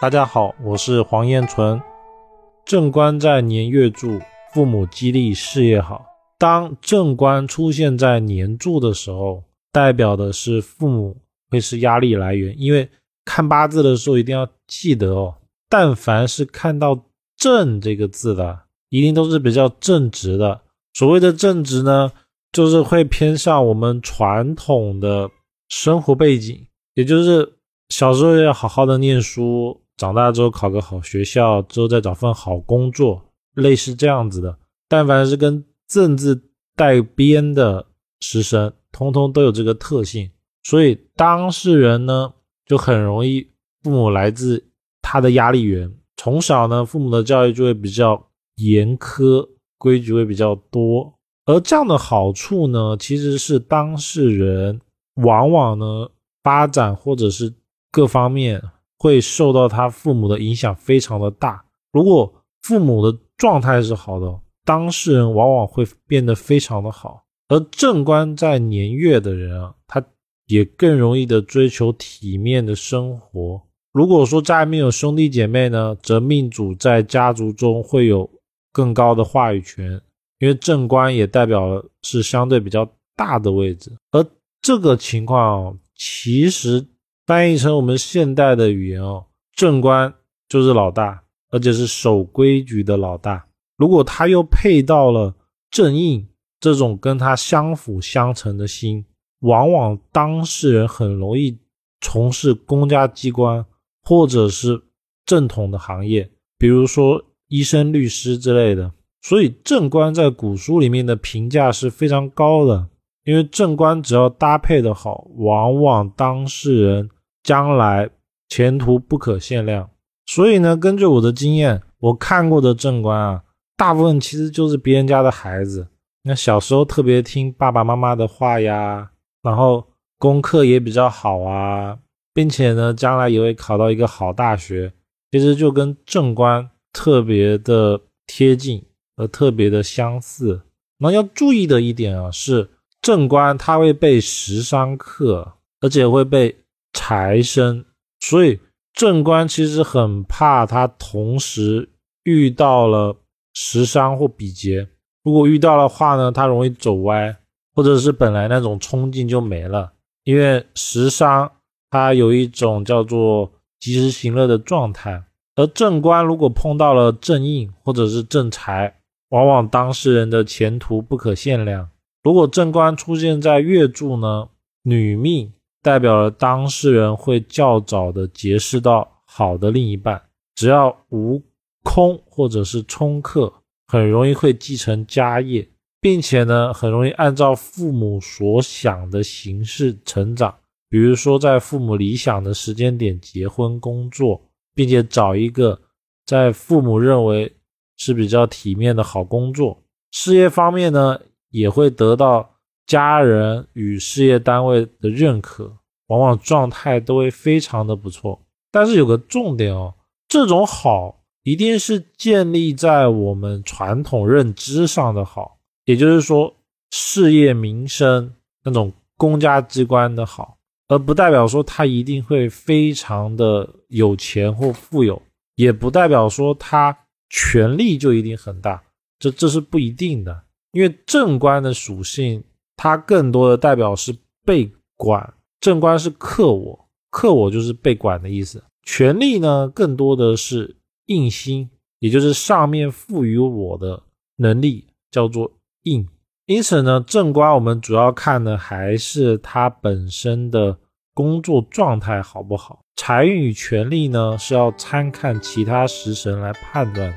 大家好，我是黄彦纯。正官在年月柱，父母激励事业好。当正官出现在年柱的时候，代表的是父母会是压力来源。因为看八字的时候一定要记得哦，但凡是看到“正”这个字的，一定都是比较正直的。所谓的正直呢，就是会偏向我们传统的生活背景，也就是小时候要好好的念书。长大之后考个好学校，之后再找份好工作，类似这样子的。但凡是跟正字带边的师生，通通都有这个特性。所以当事人呢，就很容易父母来自他的压力源。从小呢，父母的教育就会比较严苛，规矩会比较多。而这样的好处呢，其实是当事人往往呢发展或者是各方面。会受到他父母的影响非常的大。如果父母的状态是好的，当事人往往会变得非常的好。而正官在年月的人啊，他也更容易的追求体面的生活。如果说家里面有兄弟姐妹呢，则命主在家族中会有更高的话语权，因为正官也代表是相对比较大的位置。而这个情况其实。翻译成我们现代的语言哦，正官就是老大，而且是守规矩的老大。如果他又配到了正印这种跟他相辅相成的星，往往当事人很容易从事公家机关或者是正统的行业，比如说医生、律师之类的。所以正官在古书里面的评价是非常高的，因为正官只要搭配的好，往往当事人。将来前途不可限量，所以呢，根据我的经验，我看过的正官啊，大部分其实就是别人家的孩子。那小时候特别听爸爸妈妈的话呀，然后功课也比较好啊，并且呢，将来也会考到一个好大学，其实就跟正官特别的贴近，和特别的相似。那要注意的一点啊，是正官它会被食伤克，而且会被。财生，所以正官其实很怕他同时遇到了食伤或比劫。如果遇到的话呢，他容易走歪，或者是本来那种冲劲就没了。因为食伤它有一种叫做及时行乐的状态，而正官如果碰到了正印或者是正财，往往当事人的前途不可限量。如果正官出现在月柱呢，女命。代表了当事人会较早的结识到好的另一半，只要无空或者是冲克，很容易会继承家业，并且呢，很容易按照父母所想的形式成长。比如说，在父母理想的时间点结婚、工作，并且找一个在父母认为是比较体面的好工作。事业方面呢，也会得到。家人与事业单位的认可，往往状态都会非常的不错。但是有个重点哦，这种好一定是建立在我们传统认知上的好，也就是说事业民生那种公家机关的好，而不代表说他一定会非常的有钱或富有，也不代表说他权力就一定很大，这这是不一定的，因为正官的属性。它更多的代表是被管，正官是克我，克我就是被管的意思。权力呢，更多的是印星，也就是上面赋予我的能力，叫做印。因此呢，正官我们主要看的还是他本身的工作状态好不好。财运与权力呢，是要参看其他食神来判断。